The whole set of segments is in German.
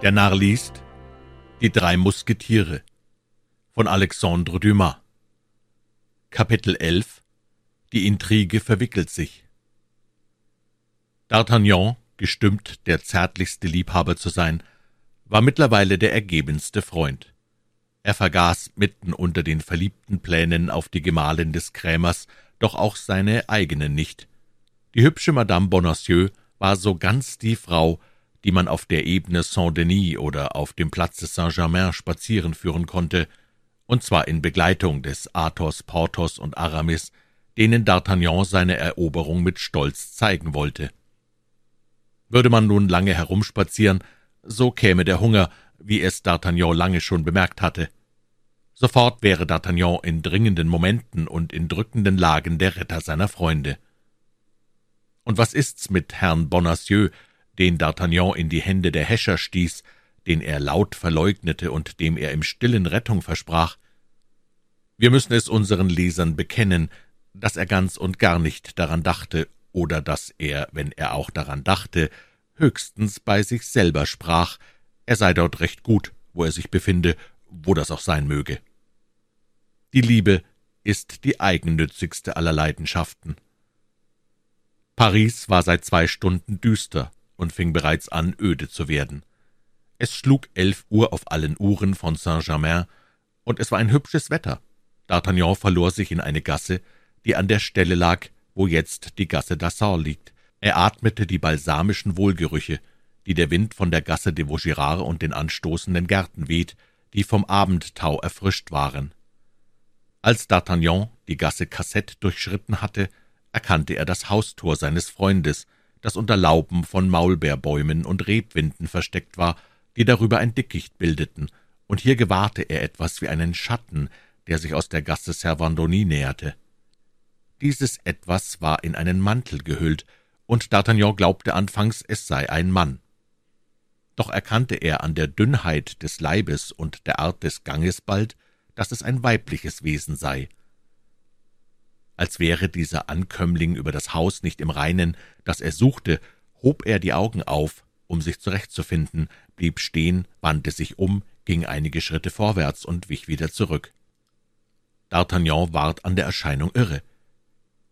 Der Narr liest Die drei Musketiere von Alexandre Dumas Kapitel 11 Die Intrige verwickelt sich D'Artagnan, gestimmt, der zärtlichste Liebhaber zu sein, war mittlerweile der ergebenste Freund. Er vergaß mitten unter den verliebten Plänen auf die Gemahlin des Krämers doch auch seine eigenen nicht. Die hübsche Madame Bonacieux war so ganz die Frau, die man auf der Ebene Saint-Denis oder auf dem Platze Saint-Germain spazieren führen konnte, und zwar in Begleitung des Athos, Porthos und Aramis, denen D'Artagnan seine Eroberung mit Stolz zeigen wollte. Würde man nun lange herumspazieren, so käme der Hunger, wie es D'Artagnan lange schon bemerkt hatte. Sofort wäre D'Artagnan in dringenden Momenten und in drückenden Lagen der Retter seiner Freunde. Und was ist's mit Herrn Bonacieux, den D'Artagnan in die Hände der Häscher stieß, den er laut verleugnete und dem er im stillen Rettung versprach. Wir müssen es unseren Lesern bekennen, dass er ganz und gar nicht daran dachte, oder dass er, wenn er auch daran dachte, höchstens bei sich selber sprach, er sei dort recht gut, wo er sich befinde, wo das auch sein möge. Die Liebe ist die eigennützigste aller Leidenschaften. Paris war seit zwei Stunden düster, und fing bereits an, öde zu werden. Es schlug elf Uhr auf allen Uhren von Saint-Germain, und es war ein hübsches Wetter. D'Artagnan verlor sich in eine Gasse, die an der Stelle lag, wo jetzt die Gasse d'Assor liegt. Er atmete die balsamischen Wohlgerüche, die der Wind von der Gasse de Vaugirard und den anstoßenden Gärten weht, die vom Abendtau erfrischt waren. Als D'Artagnan die Gasse Cassette durchschritten hatte, erkannte er das Haustor seines Freundes, das unter Lauben von Maulbeerbäumen und Rebwinden versteckt war, die darüber ein Dickicht bildeten, und hier gewahrte er etwas wie einen Schatten, der sich aus der Gasse Servandoni näherte. Dieses Etwas war in einen Mantel gehüllt, und D'Artagnan glaubte anfangs, es sei ein Mann. Doch erkannte er an der Dünnheit des Leibes und der Art des Ganges bald, dass es ein weibliches Wesen sei als wäre dieser Ankömmling über das Haus nicht im Reinen, das er suchte, hob er die Augen auf, um sich zurechtzufinden, blieb stehen, wandte sich um, ging einige Schritte vorwärts und wich wieder zurück. D'Artagnan ward an der Erscheinung irre.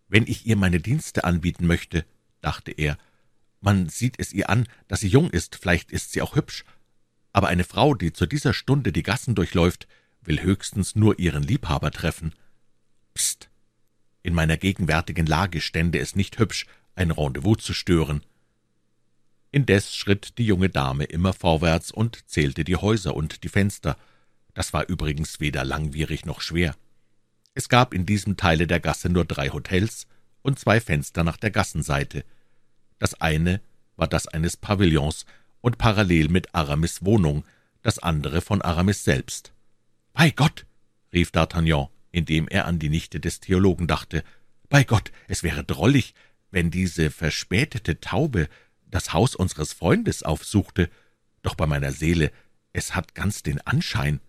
Wenn ich ihr meine Dienste anbieten möchte, dachte er, man sieht es ihr an, dass sie jung ist, vielleicht ist sie auch hübsch, aber eine Frau, die zu dieser Stunde die Gassen durchläuft, will höchstens nur ihren Liebhaber treffen. Psst, in meiner gegenwärtigen Lage stände es nicht hübsch, ein Rendezvous zu stören. Indes schritt die junge Dame immer vorwärts und zählte die Häuser und die Fenster. Das war übrigens weder langwierig noch schwer. Es gab in diesem Teile der Gasse nur drei Hotels und zwei Fenster nach der Gassenseite. Das eine war das eines Pavillons und parallel mit Aramis Wohnung, das andere von Aramis selbst. »Bei Gott!« rief D'Artagnan indem er an die Nichte des Theologen dachte. Bei Gott, es wäre drollig, wenn diese verspätete Taube das Haus unseres Freundes aufsuchte. Doch bei meiner Seele, es hat ganz den Anschein.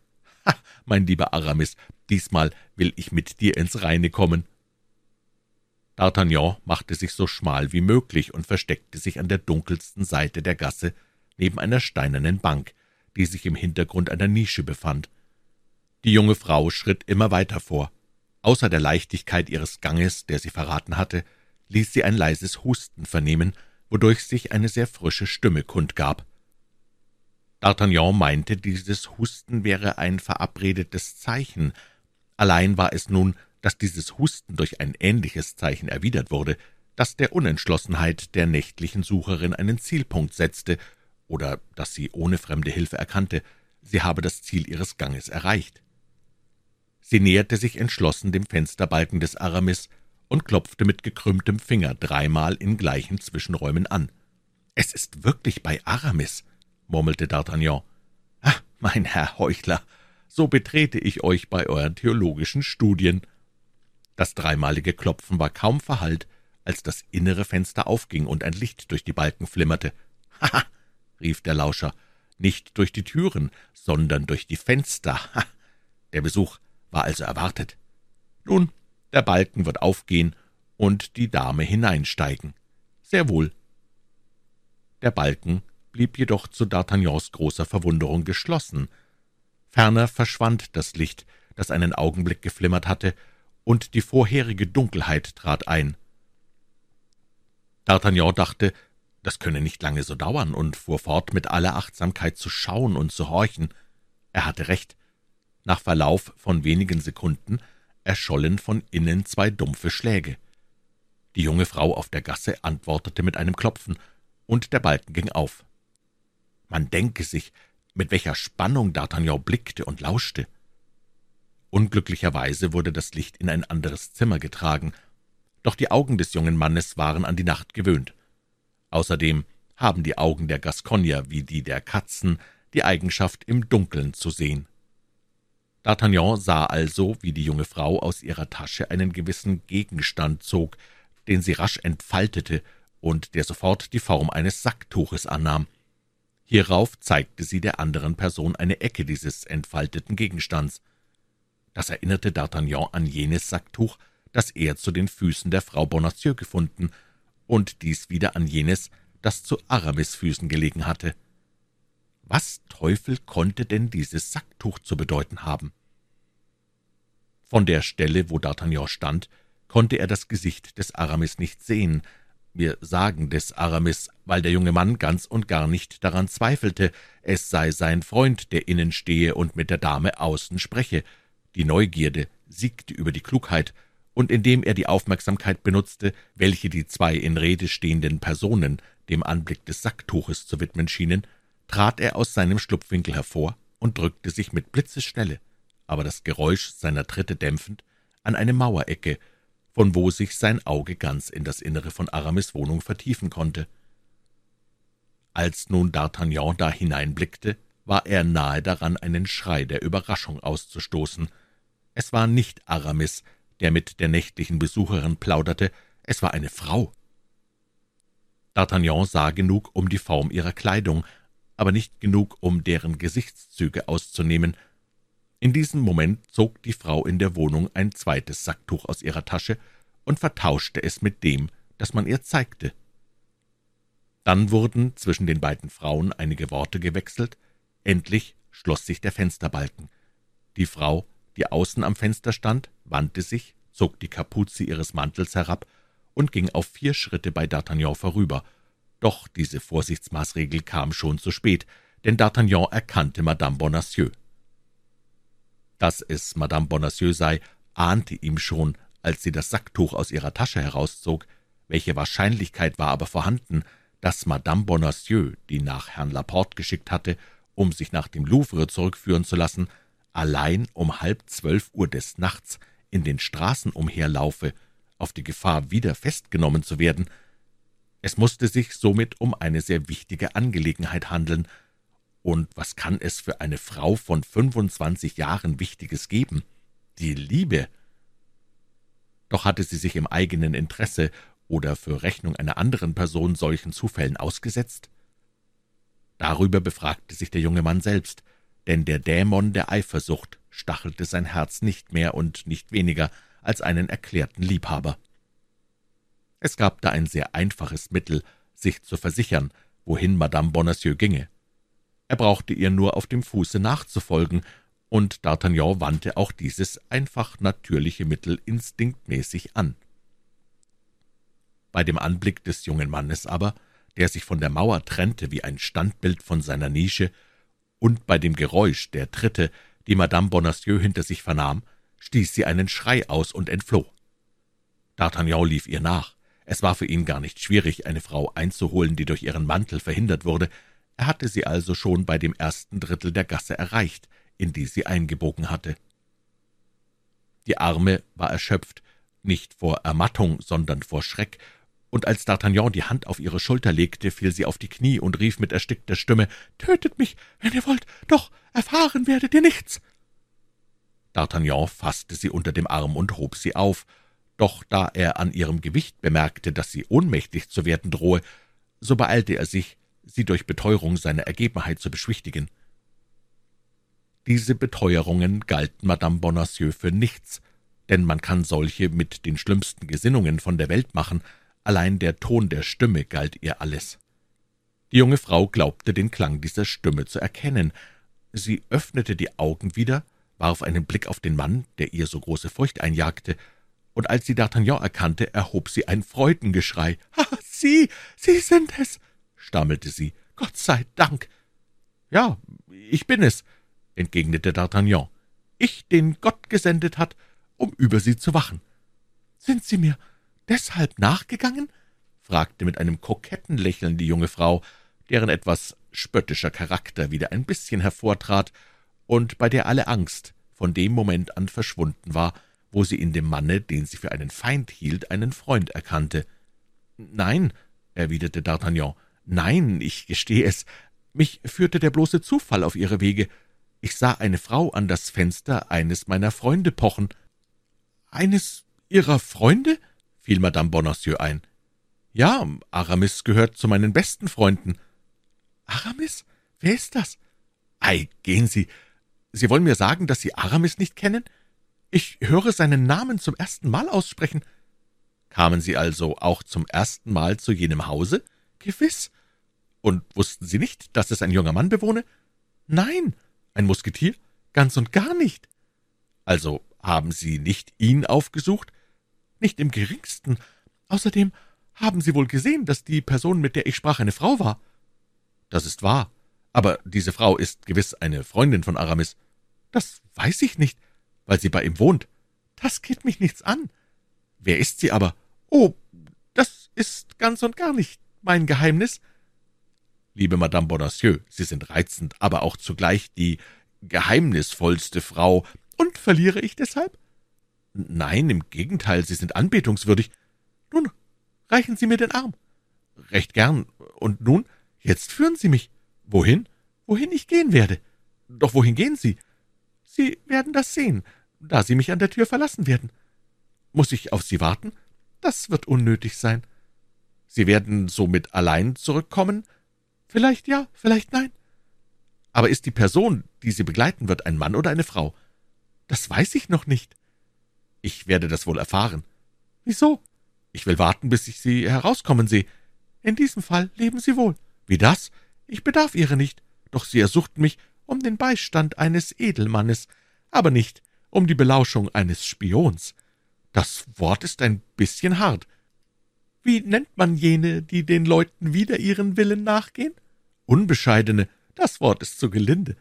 Ha, mein lieber Aramis, diesmal will ich mit dir ins Reine kommen. D'Artagnan machte sich so schmal wie möglich und versteckte sich an der dunkelsten Seite der Gasse neben einer steinernen Bank, die sich im Hintergrund einer Nische befand. Die junge Frau schritt immer weiter vor. Außer der Leichtigkeit ihres Ganges, der sie verraten hatte, ließ sie ein leises Husten vernehmen, wodurch sich eine sehr frische Stimme kundgab. D'Artagnan meinte, dieses Husten wäre ein verabredetes Zeichen. Allein war es nun, dass dieses Husten durch ein ähnliches Zeichen erwidert wurde, das der Unentschlossenheit der nächtlichen Sucherin einen Zielpunkt setzte, oder dass sie ohne fremde Hilfe erkannte, sie habe das Ziel ihres Ganges erreicht. Sie näherte sich entschlossen dem Fensterbalken des Aramis und klopfte mit gekrümmtem Finger dreimal in gleichen Zwischenräumen an. »Es ist wirklich bei Aramis«, murmelte D'Artagnan. »Ah, mein Herr Heuchler, so betrete ich euch bei euren theologischen Studien.« Das dreimalige Klopfen war kaum verhallt, als das innere Fenster aufging und ein Licht durch die Balken flimmerte. »Haha«, rief der Lauscher, »nicht durch die Türen, sondern durch die Fenster. Ha! Der Besuch war also erwartet. Nun, der Balken wird aufgehen und die Dame hineinsteigen. Sehr wohl. Der Balken blieb jedoch zu D'Artagnans großer Verwunderung geschlossen. Ferner verschwand das Licht, das einen Augenblick geflimmert hatte, und die vorherige Dunkelheit trat ein. D'Artagnan dachte, das könne nicht lange so dauern, und fuhr fort, mit aller Achtsamkeit zu schauen und zu horchen. Er hatte recht. Nach Verlauf von wenigen Sekunden erschollen von innen zwei dumpfe Schläge. Die junge Frau auf der Gasse antwortete mit einem Klopfen, und der Balken ging auf. Man denke sich, mit welcher Spannung D'Artagnan blickte und lauschte. Unglücklicherweise wurde das Licht in ein anderes Zimmer getragen, doch die Augen des jungen Mannes waren an die Nacht gewöhnt. Außerdem haben die Augen der Gascogner wie die der Katzen die Eigenschaft, im Dunkeln zu sehen. D'Artagnan sah also, wie die junge Frau aus ihrer Tasche einen gewissen Gegenstand zog, den sie rasch entfaltete und der sofort die Form eines Sacktuches annahm. Hierauf zeigte sie der anderen Person eine Ecke dieses entfalteten Gegenstands. Das erinnerte D'Artagnan an jenes Sacktuch, das er zu den Füßen der Frau Bonacieux gefunden, und dies wieder an jenes, das zu Aramis Füßen gelegen hatte. Was Teufel konnte denn dieses Sacktuch zu bedeuten haben? Von der Stelle, wo D'Artagnan stand, konnte er das Gesicht des Aramis nicht sehen. Wir sagen des Aramis, weil der junge Mann ganz und gar nicht daran zweifelte, es sei sein Freund, der innen stehe und mit der Dame außen spreche. Die Neugierde siegte über die Klugheit, und indem er die Aufmerksamkeit benutzte, welche die zwei in Rede stehenden Personen dem Anblick des Sacktuches zu widmen schienen, trat er aus seinem Schlupfwinkel hervor und drückte sich mit Blitzesschnelle, aber das Geräusch seiner Tritte dämpfend, an eine Mauerecke, von wo sich sein Auge ganz in das Innere von Aramis Wohnung vertiefen konnte. Als nun D'Artagnan da hineinblickte, war er nahe daran, einen Schrei der Überraschung auszustoßen. Es war nicht Aramis, der mit der nächtlichen Besucherin plauderte, es war eine Frau. D'Artagnan sah genug, um die Form ihrer Kleidung, aber nicht genug, um deren Gesichtszüge auszunehmen. In diesem Moment zog die Frau in der Wohnung ein zweites Sacktuch aus ihrer Tasche und vertauschte es mit dem, das man ihr zeigte. Dann wurden zwischen den beiden Frauen einige Worte gewechselt, endlich schloss sich der Fensterbalken. Die Frau die außen am Fenster stand, wandte sich, zog die Kapuze ihres Mantels herab und ging auf vier Schritte bei D'Artagnan vorüber. Doch diese Vorsichtsmaßregel kam schon zu spät, denn D'Artagnan erkannte Madame Bonacieux. Dass es Madame Bonacieux sei, ahnte ihm schon, als sie das Sacktuch aus ihrer Tasche herauszog. Welche Wahrscheinlichkeit war aber vorhanden, dass Madame Bonacieux, die nach Herrn Laporte geschickt hatte, um sich nach dem Louvre zurückführen zu lassen, allein um halb zwölf Uhr des Nachts in den Straßen umherlaufe, auf die Gefahr, wieder festgenommen zu werden. Es musste sich somit um eine sehr wichtige Angelegenheit handeln. Und was kann es für eine Frau von fünfundzwanzig Jahren Wichtiges geben? Die Liebe. Doch hatte sie sich im eigenen Interesse oder für Rechnung einer anderen Person solchen Zufällen ausgesetzt? Darüber befragte sich der junge Mann selbst denn der Dämon der Eifersucht stachelte sein Herz nicht mehr und nicht weniger als einen erklärten Liebhaber. Es gab da ein sehr einfaches Mittel, sich zu versichern, wohin Madame Bonacieux ginge. Er brauchte ihr nur auf dem Fuße nachzufolgen, und D'Artagnan wandte auch dieses einfach natürliche Mittel instinktmäßig an. Bei dem Anblick des jungen Mannes aber, der sich von der Mauer trennte wie ein Standbild von seiner Nische, und bei dem Geräusch der Tritte, die Madame Bonacieux hinter sich vernahm, stieß sie einen Schrei aus und entfloh. D'Artagnan lief ihr nach. Es war für ihn gar nicht schwierig, eine Frau einzuholen, die durch ihren Mantel verhindert wurde. Er hatte sie also schon bei dem ersten Drittel der Gasse erreicht, in die sie eingebogen hatte. Die Arme war erschöpft, nicht vor Ermattung, sondern vor Schreck, und als D'Artagnan die Hand auf ihre Schulter legte, fiel sie auf die Knie und rief mit erstickter Stimme, »Tötet mich, wenn ihr wollt, doch erfahren werdet ihr nichts!« D'Artagnan fasste sie unter dem Arm und hob sie auf, doch da er an ihrem Gewicht bemerkte, dass sie ohnmächtig zu werden drohe, so beeilte er sich, sie durch Beteuerung seiner Ergebenheit zu beschwichtigen. Diese Beteuerungen galten Madame Bonacieux für nichts, denn man kann solche mit den schlimmsten Gesinnungen von der Welt machen, allein der Ton der Stimme galt ihr alles. Die junge Frau glaubte den Klang dieser Stimme zu erkennen. Sie öffnete die Augen wieder, warf einen Blick auf den Mann, der ihr so große Furcht einjagte, und als sie D'Artagnan erkannte, erhob sie ein Freudengeschrei. »Ah, Sie, Sie sind es!« stammelte sie. »Gott sei Dank!« »Ja, ich bin es«, entgegnete D'Artagnan. »Ich, den Gott gesendet hat, um über Sie zu wachen.« »Sind Sie mir deshalb nachgegangen?« fragte mit einem koketten Lächeln die junge Frau, deren etwas spöttischer Charakter wieder ein bisschen hervortrat und bei der alle Angst von dem Moment an verschwunden war, wo sie in dem Manne, den sie für einen Feind hielt, einen Freund erkannte. »Nein«, erwiderte D'Artagnan, »nein, ich gestehe es, mich führte der bloße Zufall auf Ihre Wege. Ich sah eine Frau an das Fenster eines meiner Freunde pochen.« »Eines Ihrer Freunde?« fiel Madame Bonacieux ein. »Ja, Aramis gehört zu meinen besten Freunden.« »Aramis? Wer ist das?« »Ei, gehen Sie. Sie wollen mir sagen, dass Sie Aramis nicht kennen? Ich höre seinen Namen zum ersten Mal aussprechen.« »Kamen Sie also auch zum ersten Mal zu jenem Hause?« »Gewiss.« »Und wussten Sie nicht, dass es ein junger Mann bewohne?« »Nein.« »Ein Musketier?« »Ganz und gar nicht.« »Also haben Sie nicht ihn aufgesucht?« »Nicht im geringsten. Außerdem haben Sie wohl gesehen, dass die Person, mit der ich sprach, eine Frau war?« »Das ist wahr. Aber diese Frau ist gewiss eine Freundin von Aramis.« »Das weiß ich nicht, weil sie bei ihm wohnt.« »Das geht mich nichts an.« »Wer ist sie aber?« »Oh, das ist ganz und gar nicht mein Geheimnis.« »Liebe Madame Bonacieux, Sie sind reizend, aber auch zugleich die geheimnisvollste Frau. Und verliere ich deshalb?« »Nein, im Gegenteil, Sie sind anbetungswürdig.« »Nun, reichen Sie mir den Arm.« »Recht gern. Und nun, jetzt führen Sie mich.« »Wohin?« »Wohin ich gehen werde.« »Doch wohin gehen Sie?« »Sie werden das sehen, da Sie mich an der Tür verlassen werden.« »Muss ich auf Sie warten?« »Das wird unnötig sein.« »Sie werden somit allein zurückkommen?« »Vielleicht ja, vielleicht nein.« »Aber ist die Person, die Sie begleiten wird, ein Mann oder eine Frau?« »Das weiß ich noch nicht.« »Ich werde das wohl erfahren.« »Wieso?« »Ich will warten, bis ich Sie herauskommen sehe.« »In diesem Fall leben Sie wohl.« »Wie das? Ich bedarf Ihrer nicht, doch Sie ersuchten mich um den Beistand eines Edelmannes, aber nicht um die Belauschung eines Spions. Das Wort ist ein bisschen hart. Wie nennt man jene, die den Leuten wider ihren Willen nachgehen? Unbescheidene. Das Wort ist zu gelinde.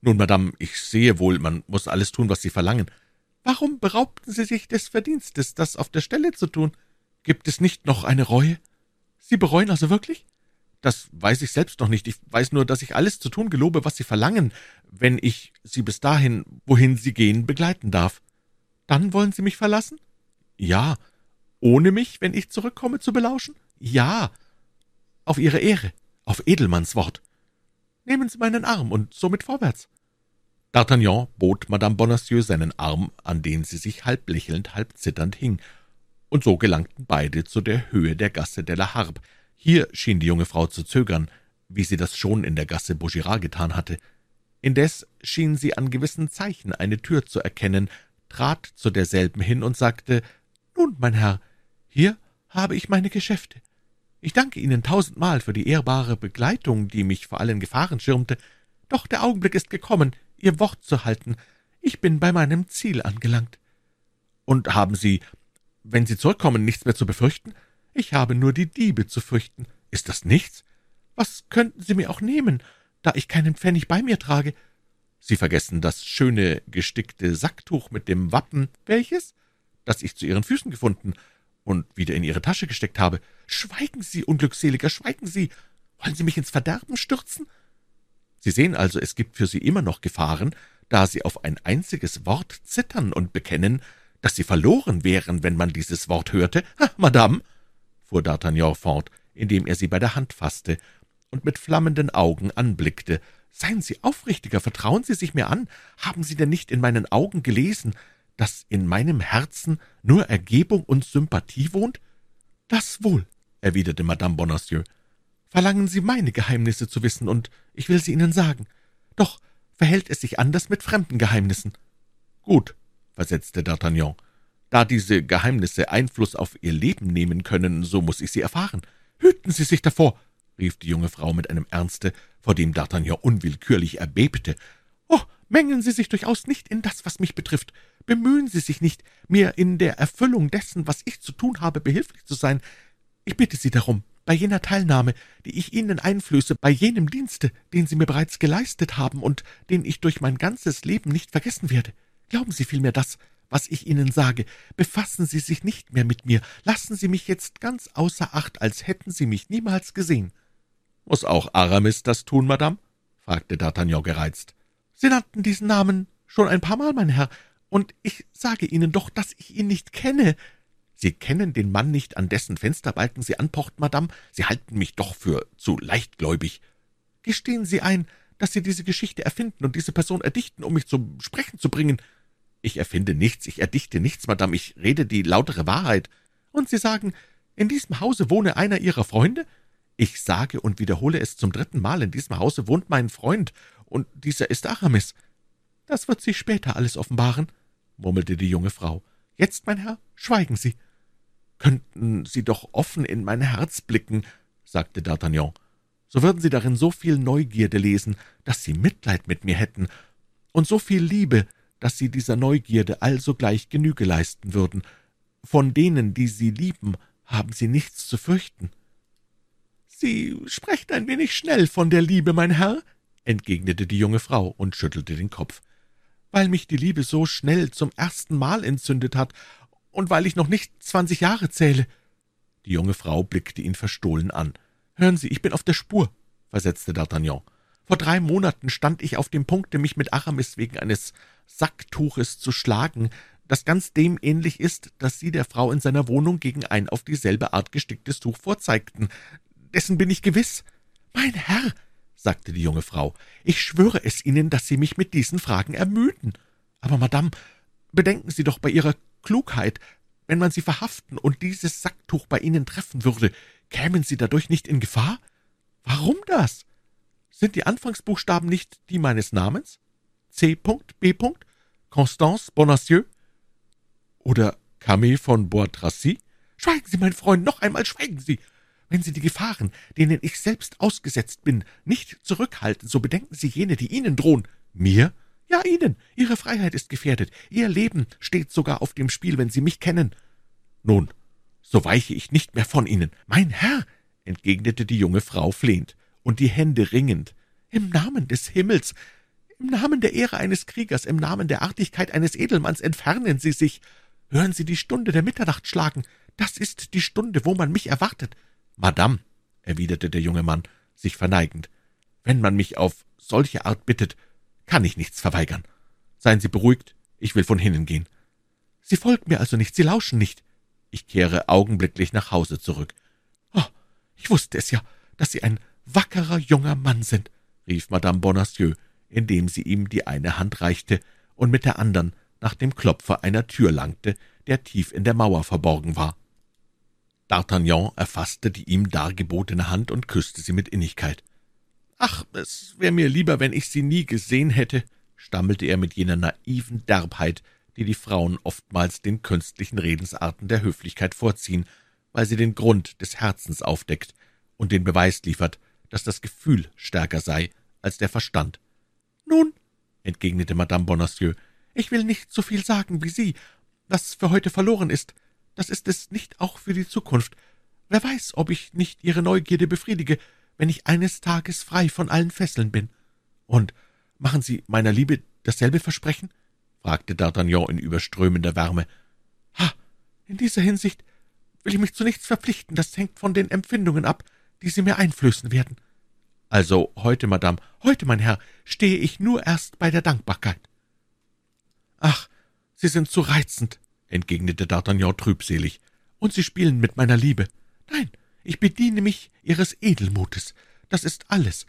Nun, Madame, ich sehe wohl, man muss alles tun, was Sie verlangen. Warum beraubten Sie sich des Verdienstes, das auf der Stelle zu tun? Gibt es nicht noch eine Reue? Sie bereuen also wirklich? Das weiß ich selbst noch nicht. Ich weiß nur, dass ich alles zu tun gelobe, was Sie verlangen, wenn ich Sie bis dahin, wohin Sie gehen, begleiten darf. Dann wollen Sie mich verlassen? Ja. Ohne mich, wenn ich zurückkomme, zu belauschen? Ja. Auf Ihre Ehre, auf Edelmanns Wort. Nehmen Sie meinen Arm und somit vorwärts. D'Artagnan bot Madame Bonacieux seinen Arm, an den sie sich halb lächelnd, halb zitternd hing, und so gelangten beide zu der Höhe der Gasse de la Harpe, hier schien die junge Frau zu zögern, wie sie das schon in der Gasse Bougirat getan hatte. Indes schien sie an gewissen Zeichen eine Tür zu erkennen, trat zu derselben hin und sagte, »Nun, mein Herr, hier habe ich meine Geschäfte. Ich danke Ihnen tausendmal für die ehrbare Begleitung, die mich vor allen Gefahren schirmte. Doch der Augenblick ist gekommen, Ihr Wort zu halten. Ich bin bei meinem Ziel angelangt.« »Und haben Sie, wenn Sie zurückkommen, nichts mehr zu befürchten?« Ich habe nur die Diebe zu fürchten. Ist das nichts? Was könnten Sie mir auch nehmen, da ich keinen Pfennig bei mir trage? Sie vergessen das schöne gestickte Sacktuch mit dem Wappen, welches? Das ich zu Ihren Füßen gefunden und wieder in Ihre Tasche gesteckt habe. Schweigen Sie, Unglückseliger, schweigen Sie! Wollen Sie mich ins Verderben stürzen? Sie sehen also, es gibt für Sie immer noch Gefahren, da Sie auf ein einziges Wort zittern und bekennen, dass Sie verloren wären, wenn man dieses Wort hörte. Ha, Madame, fuhr D'Artagnan fort, indem er sie bei der Hand fasste und mit flammenden Augen anblickte. »Seien Sie aufrichtiger, vertrauen Sie sich mir an. Haben Sie denn nicht in meinen Augen gelesen, dass in meinem Herzen nur Ergebung und Sympathie wohnt?« »Das wohl«, erwiderte Madame Bonacieux. »Verlangen Sie meine Geheimnisse zu wissen, und ich will sie Ihnen sagen. Doch verhält es sich anders mit fremden Geheimnissen.« »Gut«, versetzte D'Artagnan, da diese Geheimnisse Einfluss auf Ihr Leben nehmen können, so muss ich sie erfahren. Hüten Sie sich davor!« rief die junge Frau mit einem Ernste, vor dem D'Artagnan unwillkürlich erbebte. »Oh, mengen Sie sich durchaus nicht in das, was mich betrifft. Bemühen Sie sich nicht, mir in der Erfüllung dessen, was ich zu tun habe, behilflich zu sein. Ich bitte Sie darum, bei jener Teilnahme, die ich Ihnen einflöße, bei jenem Dienste, den Sie mir bereits geleistet haben und den ich durch mein ganzes Leben nicht vergessen werde. Glauben Sie vielmehr das, was ich Ihnen sage. Befassen Sie sich nicht mehr mit mir. Lassen Sie mich jetzt ganz außer Acht, als hätten Sie mich niemals gesehen.« »Muss auch Aramis das tun, Madame?« fragte D'Artagnan gereizt. »Sie nannten diesen Namen schon ein paar Mal, mein Herr, und ich sage Ihnen doch, dass ich ihn nicht kenne.« »Sie kennen den Mann nicht, an dessen Fensterbalken Sie anpochten, Madame? Sie halten mich doch für zu leichtgläubig.« »Gestehen Sie ein, dass Sie diese Geschichte erfinden und diese Person erdichten, um mich zum Sprechen zu bringen.« »Ich erfinde nichts, ich erdichte nichts, Madame, ich rede die lautere Wahrheit.« »Und Sie sagen, in diesem Hause wohne einer Ihrer Freunde?« »Ich sage und wiederhole es zum dritten Mal, in diesem Hause wohnt mein Freund, und dieser ist Aramis.« »Das wird sich später alles offenbaren«, murmelte die junge Frau. »Jetzt, mein Herr, schweigen Sie.« »Könnten Sie doch offen in mein Herz blicken«, sagte D'Artagnan. »So würden Sie darin so viel Neugierde lesen, dass Sie Mitleid mit mir hätten, und so viel Liebe, dass Sie dieser Neugierde allsogleich Genüge leisten würden. Von denen, die Sie lieben, haben Sie nichts zu fürchten.« »Sie sprechen ein wenig schnell von der Liebe, mein Herr«, entgegnete die junge Frau und schüttelte den Kopf. »Weil mich die Liebe so schnell zum ersten Mal entzündet hat und weil ich noch nicht zwanzig Jahre zähle.« Die junge Frau blickte ihn verstohlen an. »Hören Sie, ich bin auf der Spur«, versetzte D'Artagnan. »Vor drei Monaten stand ich auf dem Punkte, mich mit Aramis wegen eines Sacktuches zu schlagen, das ganz dem ähnlich ist, das Sie der Frau in seiner Wohnung gegen ein auf dieselbe Art gesticktes Tuch vorzeigten. Dessen bin ich gewiss. Mein Herr, sagte die junge Frau, ich schwöre es Ihnen, dass Sie mich mit diesen Fragen ermüden. Aber, Madame, bedenken Sie doch bei Ihrer Klugheit, wenn man Sie verhaften und dieses Sacktuch bei Ihnen treffen würde, kämen Sie dadurch nicht in Gefahr? Warum das? Sind die Anfangsbuchstaben nicht die meines Namens? C. B. Constance Bonacieux? Oder Camille von Bois-Tracy? Schweigen Sie, mein Freund, noch einmal schweigen Sie! Wenn Sie die Gefahren, denen ich selbst ausgesetzt bin, nicht zurückhalten, so bedenken Sie jene, die Ihnen drohen. Mir? Ja, Ihnen. Ihre Freiheit ist gefährdet. Ihr Leben steht sogar auf dem Spiel, wenn Sie mich kennen. Nun, so weiche ich nicht mehr von Ihnen. Mein Herr, entgegnete die junge Frau flehend und die Hände ringend, im Namen des Himmels, im Namen der Ehre eines Kriegers, im Namen der Artigkeit eines Edelmanns entfernen Sie sich. Hören Sie die Stunde der Mitternacht schlagen. Das ist die Stunde, wo man mich erwartet. Madame, erwiderte der junge Mann, sich verneigend, wenn man mich auf solche Art bittet, kann ich nichts verweigern. Seien Sie beruhigt, ich will von hinnen gehen. Sie folgen mir also nicht, Sie lauschen nicht. Ich kehre augenblicklich nach Hause zurück. Oh, ich wusste es ja, dass Sie ein wackerer junger Mann sind, rief Madame Bonacieux, indem sie ihm die eine Hand reichte und mit der andern nach dem Klopfer einer Tür langte, der tief in der Mauer verborgen war. D'Artagnan erfasste die ihm dargebotene Hand und küsste sie mit Innigkeit. »Ach, es wäre mir lieber, wenn ich Sie nie gesehen hätte«, stammelte er mit jener naiven Derbheit, die die Frauen oftmals den künstlichen Redensarten der Höflichkeit vorziehen, weil sie den Grund des Herzens aufdeckt und den Beweis liefert, dass das Gefühl stärker sei als der Verstand. »Nun«, entgegnete Madame Bonacieux, »ich will nicht so viel sagen wie Sie. Was für heute verloren ist, das ist es nicht auch für die Zukunft. Wer weiß, ob ich nicht Ihre Neugierde befriedige, wenn ich eines Tages frei von allen Fesseln bin. Und machen Sie meiner Liebe dasselbe Versprechen? fragte D'Artagnan in überströmender Wärme. Ha, in dieser Hinsicht will ich mich zu nichts verpflichten, das hängt von den Empfindungen ab, die Sie mir einflößen werden. Also heute, Madame, heute, mein Herr, stehe ich nur erst bei der Dankbarkeit. Ach, Sie sind zu reizend, entgegnete D'Artagnan trübselig, und Sie spielen mit meiner Liebe. Nein, ich bediene mich Ihres Edelmutes. Das ist alles.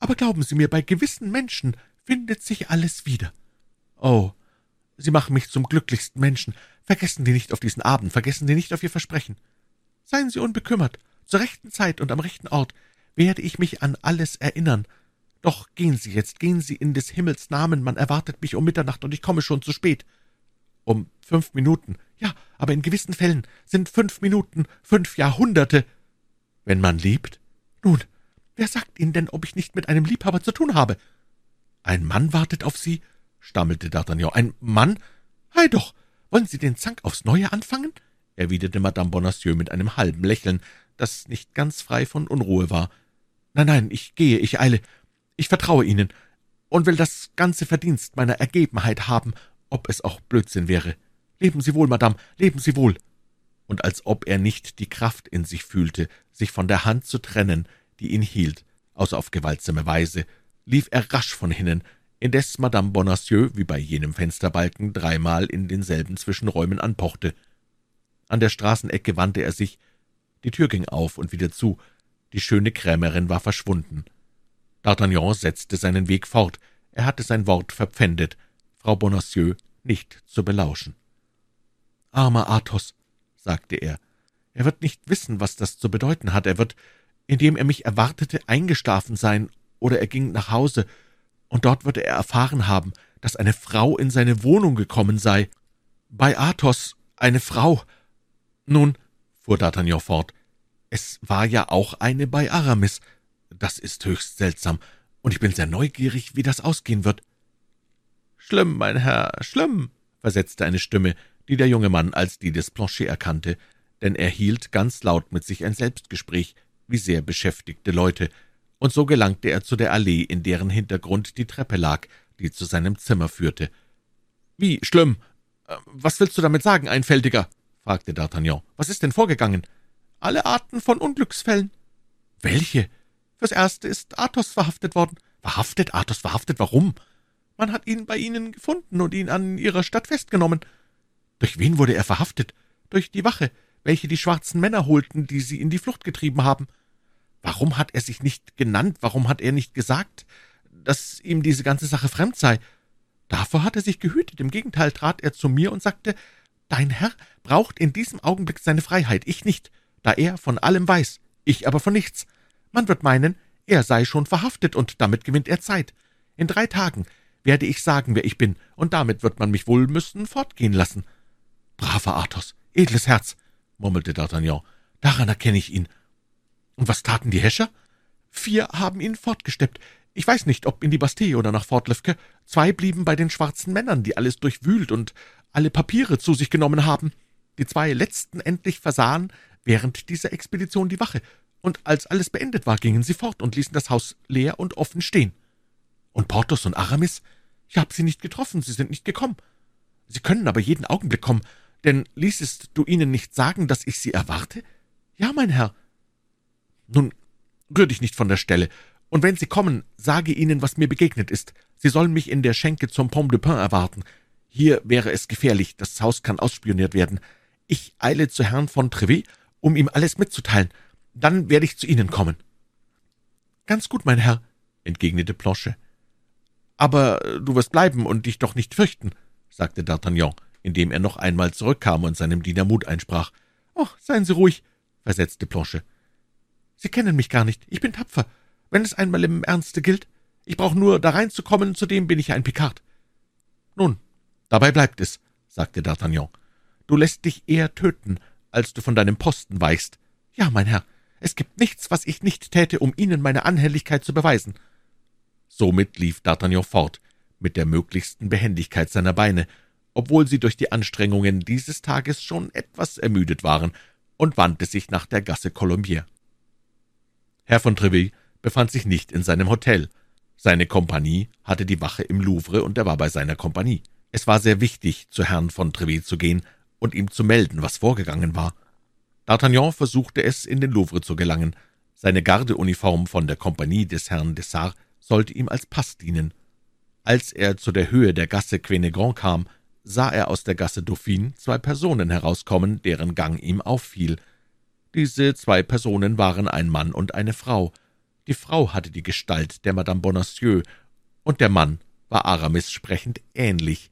Aber glauben Sie mir, bei gewissen Menschen findet sich alles wieder. Oh, Sie machen mich zum glücklichsten Menschen. Vergessen Sie nicht auf diesen Abend, vergessen Sie nicht auf Ihr Versprechen. Seien Sie unbekümmert. Zur rechten Zeit und am rechten Ort werde ich mich an alles erinnern. Doch gehen Sie jetzt, gehen Sie in des Himmels Namen, man erwartet mich um Mitternacht und ich komme schon zu spät. Um fünf Minuten. Ja, aber in gewissen Fällen sind fünf Minuten fünf Jahrhunderte. Wenn man liebt? Nun, »Wer sagt Ihnen denn, ob ich nicht mit einem Liebhaber zu tun habe?« »Ein Mann wartet auf Sie?« stammelte D'Artagnan. »Ein Mann? Hei doch! Wollen Sie den Zank aufs Neue anfangen?« erwiderte Madame Bonacieux mit einem halben Lächeln, das nicht ganz frei von Unruhe war. »Nein, nein, ich gehe, ich eile. Ich vertraue Ihnen und will das ganze Verdienst meiner Ergebenheit haben, ob es auch Blödsinn wäre. Leben Sie wohl, Madame, leben Sie wohl!« Und als ob er nicht die Kraft in sich fühlte, sich von der Hand zu trennen, die ihn hielt, außer auf gewaltsame Weise, lief er rasch von hinnen, indes Madame Bonacieux, wie bei jenem Fensterbalken, dreimal in denselben Zwischenräumen anpochte. An der Straßenecke wandte er sich, die Tür ging auf und wieder zu, die schöne Krämerin war verschwunden. D'Artagnan setzte seinen Weg fort, er hatte sein Wort verpfändet, Frau Bonacieux nicht zu belauschen. »Armer Athos«, sagte er, »er wird nicht wissen, was das zu bedeuten hat, er wird, indem er mich erwartete, eingeschlafen sein, oder er ging nach Hause, und dort würde er erfahren haben, dass eine Frau in seine Wohnung gekommen sei. Bei Athos eine Frau. Nun, fuhr D'Artagnan fort, es war ja auch eine bei Aramis. Das ist höchst seltsam, und ich bin sehr neugierig, wie das ausgehen wird. Schlimm, mein Herr, schlimm, versetzte eine Stimme, die der junge Mann als die des Planchet erkannte, denn er hielt ganz laut mit sich ein Selbstgespräch, wie sehr beschäftigte Leute, und so gelangte er zu der Allee, in deren Hintergrund die Treppe lag, die zu seinem Zimmer führte. »Wie schlimm? Äh, was willst du damit sagen, Einfältiger?« Fragte D'Artagnan. »Was ist denn vorgegangen?« »Alle Arten von Unglücksfällen.« »Welche?« »Fürs Erste ist Athos verhaftet worden.« »Verhaftet? Athos verhaftet? Warum?« »Man hat ihn bei Ihnen gefunden und ihn an Ihrer Stadt festgenommen.« »Durch wen wurde er verhaftet?« »Durch die Wache, welche die schwarzen Männer holten, die Sie in die Flucht getrieben haben.« »Warum hat er sich nicht genannt? Warum hat er nicht gesagt, dass ihm diese ganze Sache fremd sei?« Davor hat er sich gehütet. Im Gegenteil trat er zu mir und sagte, »Dein Herr braucht in diesem Augenblick seine Freiheit, ich nicht, da er von allem weiß, ich aber von nichts. Man wird meinen, er sei schon verhaftet, und damit gewinnt er Zeit. In drei Tagen werde ich sagen, wer ich bin, und damit wird man mich wohl müssen fortgehen lassen.« »Braver Athos, edles Herz«, murmelte D'Artagnan, »daran erkenne ich ihn.« »Und was taten die Häscher?« »Vier haben ihn fortgesteppt. Ich weiß nicht, ob in die Bastille oder nach Fort Lefque. Zwei blieben bei den schwarzen Männern, die alles durchwühlt und alle Papiere zu sich genommen haben. Die zwei letzten endlich versahen während dieser Expedition die Wache, und als alles beendet war, gingen sie fort und ließen das Haus leer und offen stehen. Und Porthos und Aramis? Ich habe sie nicht getroffen, sie sind nicht gekommen. Sie können aber jeden Augenblick kommen, denn ließest du ihnen nicht sagen, dass ich sie erwarte? Ja, mein Herr. Nun, rühr dich nicht von der Stelle, und wenn sie kommen, sage ihnen, was mir begegnet ist. Sie sollen mich in der Schenke zum Pomme de Pin erwarten. Hier wäre es gefährlich, das Haus kann ausspioniert werden. Ich eile zu Herrn von Trevet, um ihm alles mitzuteilen. Dann werde ich zu Ihnen kommen.« »Ganz gut, mein Herr«, entgegnete Planchet. »Aber du wirst bleiben und dich doch nicht fürchten«, sagte D'Artagnan, indem er noch einmal zurückkam und seinem Diener Mut einsprach. »Oh, seien Sie ruhig«, versetzte Planchet. »Sie kennen mich gar nicht. Ich bin tapfer, wenn es einmal im Ernste gilt. Ich brauche nur da reinzukommen, zudem bin ich ein Pikard.« »Nun, dabei bleibt es«, sagte D'Artagnan. »Du lässt dich eher töten, als du von deinem Posten weichst. Ja, mein Herr, es gibt nichts, was ich nicht täte, um Ihnen meine Anhälligkeit zu beweisen.« Somit lief D'Artagnan fort, mit der möglichsten Behendigkeit seiner Beine, obwohl sie durch die Anstrengungen dieses Tages schon etwas ermüdet waren, und wandte sich nach der Gasse Colombier. Herr von Treville befand sich nicht in seinem Hotel. Seine Kompanie hatte die Wache im Louvre, und er war bei seiner Kompanie. Es war sehr wichtig, zu Herrn von Treville zu gehen und ihm zu melden, was vorgegangen war. D'Artagnan versuchte es, in den Louvre zu gelangen. Seine Gardeuniform von der Kompanie des Herrn Dessart sollte ihm als Pass dienen. Als er zu der Höhe der Gasse Quenegron kam, sah er aus der Gasse Dauphine zwei Personen herauskommen, deren Gang ihm auffiel. Diese zwei Personen waren ein Mann und eine Frau. Die Frau hatte die Gestalt der Madame Bonacieux, und der Mann war Aramis sprechend ähnlich.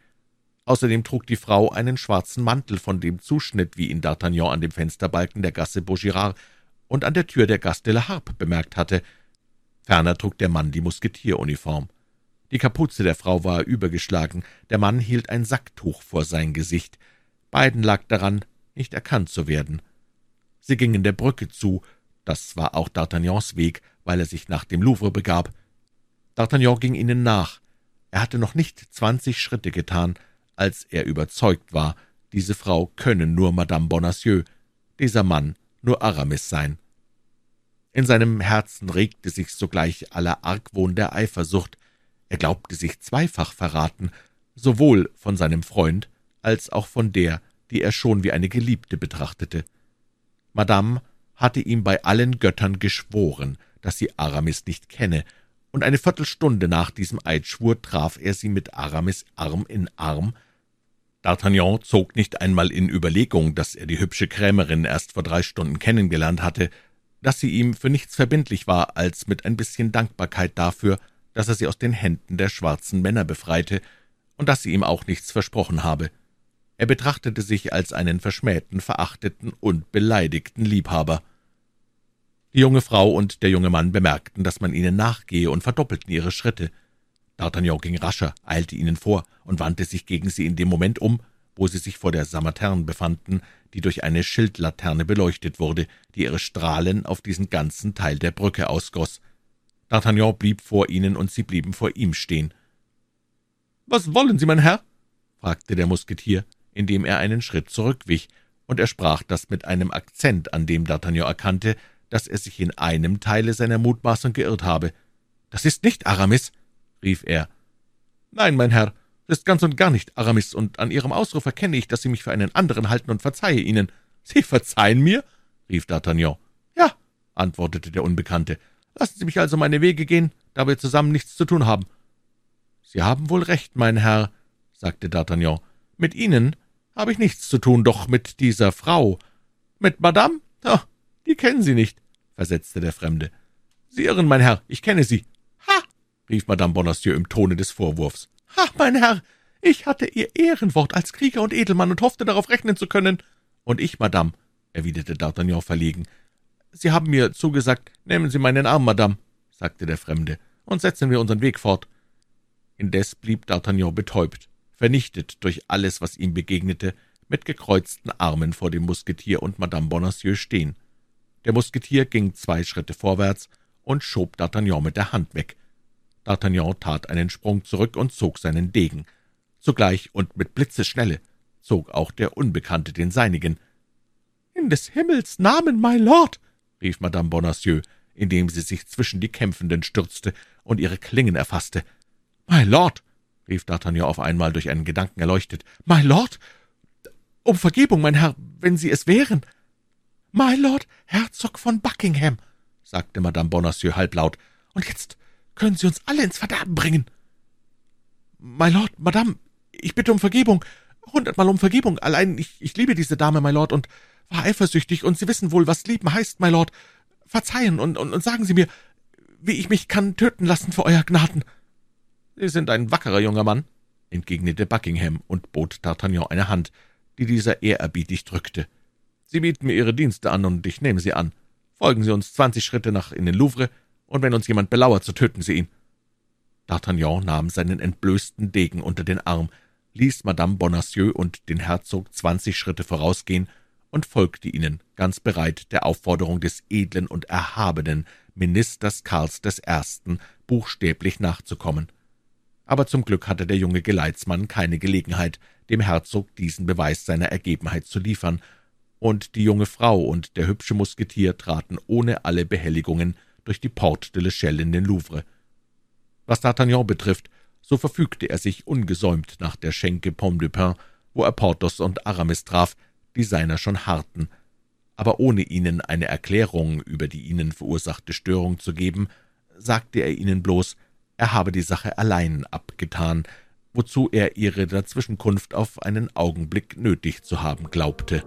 Außerdem trug die Frau einen schwarzen Mantel von dem Zuschnitt, wie ihn D'Artagnan an dem Fensterbalken der Gasse Vaugirard und an der Tür der Gasse de la Harpe bemerkt hatte. Ferner trug der Mann die Musketieruniform. Die Kapuze der Frau war übergeschlagen, der Mann hielt ein Sacktuch vor sein Gesicht. Beiden lag daran, nicht erkannt zu werden. Sie gingen der Brücke zu, Das war auch D'Artagnans Weg, weil er sich nach dem Louvre begab. D'Artagnan ging ihnen nach. Er hatte noch nicht zwanzig Schritte getan, als er überzeugt war, diese Frau könne nur Madame Bonacieux, dieser Mann nur Aramis sein. In seinem Herzen regte sich sogleich aller Argwohn der Eifersucht. Er glaubte sich zweifach verraten, sowohl von seinem Freund als auch von der, die er schon wie eine Geliebte betrachtete. Madame hatte ihm bei allen Göttern geschworen, dass sie Aramis nicht kenne, und eine Viertelstunde nach diesem Eidschwur traf er sie mit Aramis Arm in Arm. D'Artagnan zog nicht einmal in Überlegung, dass er die hübsche Krämerin erst vor drei Stunden kennengelernt hatte, dass sie ihm für nichts verbindlich war, als mit ein bisschen Dankbarkeit dafür, dass er sie aus den Händen der schwarzen Männer befreite, und dass sie ihm auch nichts versprochen habe. Er betrachtete sich als einen verschmähten, verachteten und beleidigten Liebhaber. Die junge Frau und der junge Mann bemerkten, dass man ihnen nachgehe und verdoppelten ihre Schritte. D'Artagnan ging rascher, eilte ihnen vor und wandte sich gegen sie in dem Moment um, wo sie sich vor der Samaterne befanden, die durch eine Schildlaterne beleuchtet wurde, die ihre Strahlen auf diesen ganzen Teil der Brücke ausgoss. D'Artagnan blieb vor ihnen, und sie blieben vor ihm stehen. »Was wollen Sie, mein Herr?« fragte der Musketier, indem er einen Schritt zurückwich, und er sprach das mit einem Akzent, an dem D'Artagnan erkannte, dass er sich in einem Teile seiner Mutmaßung geirrt habe. »Das ist nicht Aramis«, rief er. »Nein, mein Herr, ist ganz und gar nicht Aramis, und an Ihrem Ausruf erkenne ich, dass Sie mich für einen anderen halten und verzeihe Ihnen.« »Sie verzeihen mir?« rief D'Artagnan. »Ja«, antwortete der Unbekannte. »Lassen Sie mich also meine Wege gehen, da wir zusammen nichts zu tun haben.« »Sie haben wohl recht, mein Herr«, sagte D'Artagnan. »Mit Ihnen habe ich nichts zu tun, doch mit dieser Frau. Mit Madame? Oh, die kennen Sie nicht«, versetzte der Fremde. »Sie irren, mein Herr, ich kenne sie.« »Ha!« Rief Madame Bonacieux im Tone des Vorwurfs. »Ha, mein Herr, ich hatte Ihr Ehrenwort als Krieger und Edelmann und hoffte, darauf rechnen zu können.« »Und ich, Madame«, erwiderte D'Artagnan verlegen. »Sie haben mir zugesagt, nehmen Sie meinen Arm, Madame«, sagte der Fremde, »und setzen wir unseren Weg fort.« Indes blieb D'Artagnan betäubt, vernichtet durch alles, was ihm begegnete, mit gekreuzten Armen vor dem Musketier und Madame Bonacieux stehen. Der Musketier ging zwei Schritte vorwärts und schob D'Artagnan mit der Hand weg. D'Artagnan tat einen Sprung zurück und zog seinen Degen. Zugleich und mit Blitzesschnelle zog auch der Unbekannte den seinigen. »In des Himmels Namen, my Lord!« rief Madame Bonacieux, indem sie sich zwischen die Kämpfenden stürzte und ihre Klingen erfasste. »My Lord!« rief D'Artagnan auf einmal durch einen Gedanken erleuchtet. »My Lord! Um Vergebung, mein Herr, wenn Sie es wären!« »My Lord, Herzog von Buckingham«, sagte Madame Bonacieux halblaut, »und jetzt können Sie uns alle ins Verderben bringen.« »My Lord, Madame, ich bitte um Vergebung, hundertmal um Vergebung, allein ich, ich liebe diese Dame, my Lord, und war eifersüchtig, und Sie wissen wohl, was lieben heißt, my Lord. Verzeihen und, und, und sagen Sie mir, wie ich mich kann töten lassen für Euer Gnaden.« »Sie sind ein wackerer junger Mann«, entgegnete Buckingham und bot D'Artagnan eine Hand, die dieser ehrerbietig drückte. »Sie bieten mir Ihre Dienste an, und ich nehme sie an. Folgen Sie uns zwanzig Schritte nach in den Louvre, und wenn uns jemand belauert, so töten Sie ihn.« D'Artagnan nahm seinen entblößten Degen unter den Arm, ließ Madame Bonacieux und den Herzog zwanzig Schritte vorausgehen und folgte ihnen, ganz bereit, der Aufforderung des edlen und erhabenen Ministers Karls I. buchstäblich nachzukommen aber zum Glück hatte der junge Geleitsmann keine Gelegenheit, dem Herzog diesen Beweis seiner Ergebenheit zu liefern, und die junge Frau und der hübsche Musketier traten ohne alle Behelligungen durch die Porte de l'Echelle in den Louvre. Was D'Artagnan betrifft, so verfügte er sich ungesäumt nach der Schenke Pomme de Pin, wo er Porthos und Aramis traf, die seiner schon harrten. Aber ohne ihnen eine Erklärung über die ihnen verursachte Störung zu geben, sagte er ihnen bloß, er habe die Sache allein abgetan, wozu er ihre Dazwischenkunft auf einen Augenblick nötig zu haben glaubte.